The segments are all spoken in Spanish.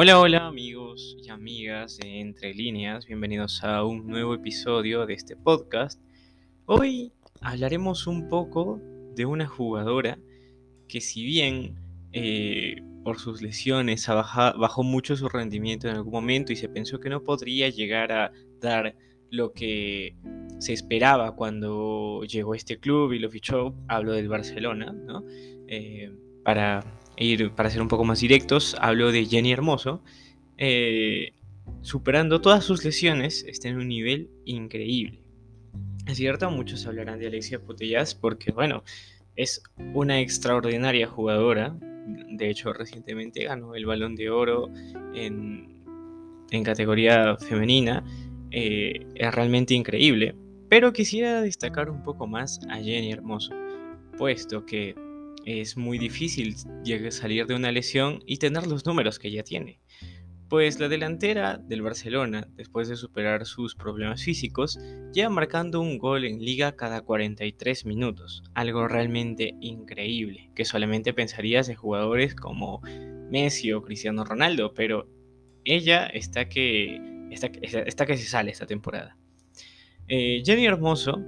Hola, hola amigos y amigas de Entre Líneas, bienvenidos a un nuevo episodio de este podcast. Hoy hablaremos un poco de una jugadora que si bien eh, por sus lesiones bajó mucho su rendimiento en algún momento y se pensó que no podría llegar a dar lo que se esperaba cuando llegó a este club y lo fichó, hablo del Barcelona, ¿no? Eh, para ir, para ser un poco más directos, hablo de Jenny Hermoso, eh, superando todas sus lesiones, está en un nivel increíble. Es cierto, muchos hablarán de Alexia Putellas porque, bueno, es una extraordinaria jugadora. De hecho, recientemente ganó el balón de oro en, categoría femenina. Eh, es realmente increíble. Pero quisiera destacar un poco más a Jenny Hermoso, puesto que es muy difícil salir de una lesión y tener los números que ella tiene. Pues la delantera del Barcelona, después de superar sus problemas físicos, lleva marcando un gol en liga cada 43 minutos, algo realmente increíble, que solamente pensarías en jugadores como Messi o Cristiano Ronaldo, pero ella está que, está que se sale esta temporada. Eh, Jenny Hermoso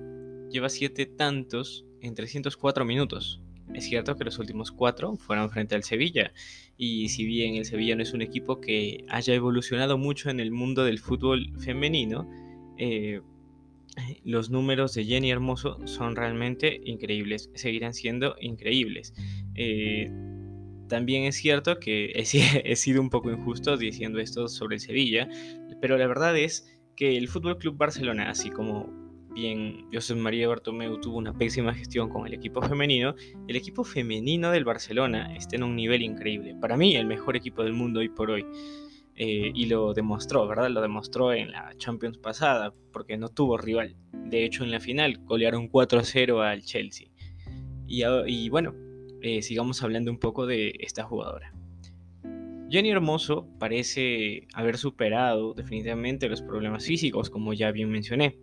lleva 7 tantos en 304 minutos, es cierto que los últimos cuatro fueron frente al Sevilla, y si bien el Sevilla no es un equipo que haya evolucionado mucho en el mundo del fútbol femenino, eh, los números de Jenny Hermoso son realmente increíbles, seguirán siendo increíbles. Eh, también es cierto que he, sido un poco injusto diciendo esto sobre el Sevilla, pero la verdad es que el Fútbol Club Barcelona, así como bien José María Bartomeu tuvo una pésima gestión con el equipo femenino, el equipo femenino del Barcelona está en un nivel increíble. Para mí, el mejor equipo del mundo hoy por hoy. Eh, y lo demostró, ¿verdad? Lo demostró en la Champions pasada, porque no tuvo rival. De hecho, en la final golearon 4-0 al Chelsea. Y, bueno, eh, sigamos hablando un poco de esta jugadora. Jenny Hermoso parece haber superado definitivamente los problemas físicos, como ya bien mencioné.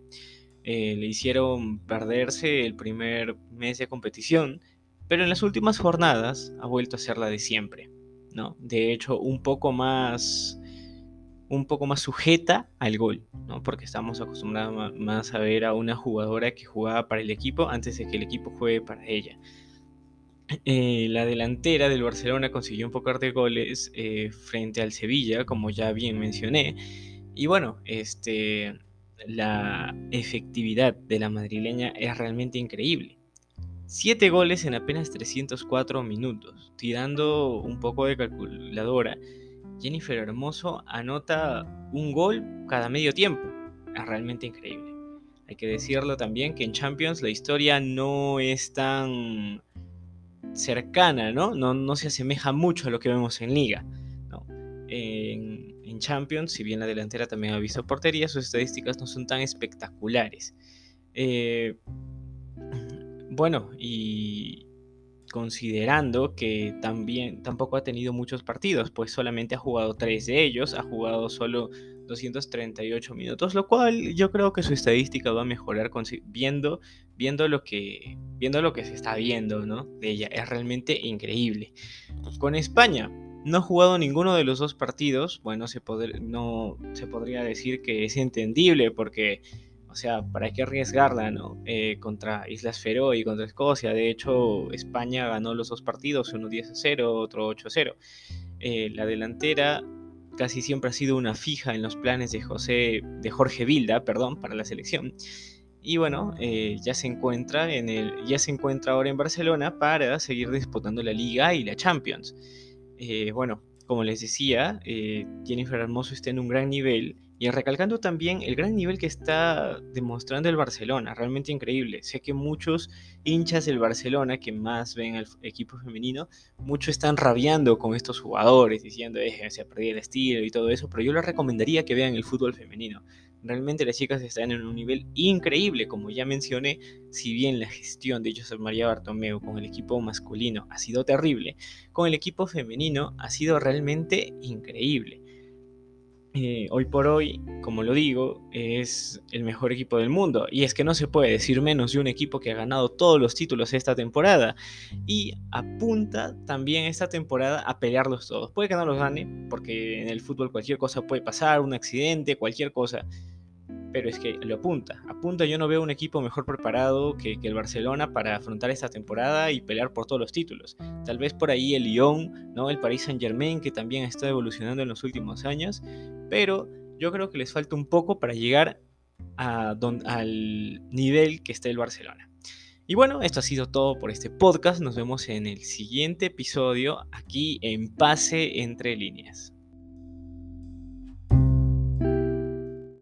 Eh, le hicieron perderse el primer mes de competición, pero en las últimas jornadas ha vuelto a ser la de siempre, ¿no? De hecho, un poco más un poco más sujeta al gol, ¿no? Porque estamos acostumbrados más a ver a una jugadora que jugaba para el equipo antes de que el equipo juegue para ella. Eh, la delantera del Barcelona consiguió un poco de goles eh, frente al Sevilla, como ya bien mencioné. Y bueno, este, la efectividad de la madrileña es realmente increíble. Siete goles en apenas 304 minutos. Tirando un poco de calculadora, Jennifer Hermoso anota un gol cada medio tiempo. Es realmente increíble. Hay que decirlo también que en Champions la historia no es tan cercana, ¿no? No, no se asemeja mucho a lo que vemos en Liga. Champions, si bien la delantera también ha visto portería, sus estadísticas no son tan espectaculares. Eh, bueno, y considerando que también tampoco ha tenido muchos partidos, pues solamente ha jugado tres de ellos, ha jugado solo 238 minutos, lo cual yo creo que su estadística va a mejorar viendo, viendo, lo que, viendo lo que se está viendo ¿no? de ella. Es realmente increíble. Con España, no ha jugado ninguno de los dos partidos. Bueno, se no se podría decir que es entendible porque, o sea, ¿para qué arriesgarla, no? Eh, contra Islas Feroe y contra Escocia. De hecho, España ganó los dos partidos, uno 10 a 0, otro 8 a 0. Eh, la delantera casi siempre ha sido una fija en los planes de José, de Jorge Vilda, perdón, para la selección. Y bueno, eh, ya se encuentra en el, ya se encuentra ahora en Barcelona para seguir disputando la Liga y la Champions. Eh, bueno, como les decía, eh, Jennifer Hermoso está en un gran nivel y recalcando también el gran nivel que está demostrando el Barcelona, realmente increíble. Sé que muchos hinchas del Barcelona que más ven al equipo femenino, muchos están rabiando con estos jugadores, diciendo, eh, se ha perdido el estilo y todo eso, pero yo les recomendaría que vean el fútbol femenino. Realmente las chicas están en un nivel increíble, como ya mencioné, si bien la gestión de José María Bartomeu con el equipo masculino ha sido terrible, con el equipo femenino ha sido realmente increíble. eh, hoy por hoy, como lo digo, es el mejor equipo del mundo. Y es que no se puede decir menos de un equipo que ha ganado todos los títulos esta temporada. Y apunta también esta temporada a pelearlos todos. Puede que no los gane, porque en el fútbol cualquier cosa puede pasar, un accidente, cualquier cosa pero es que lo apunta. Apunta, yo no veo un equipo mejor preparado que, el Barcelona para afrontar esta temporada y pelear por todos los títulos. Tal vez por ahí el Lyon, ¿no? el Paris Saint Germain, que también está evolucionando en los últimos años, pero yo creo que les falta un poco para llegar a al nivel que está el Barcelona. Y bueno, esto ha sido todo por este podcast. Nos vemos en el siguiente episodio aquí en Pase entre líneas.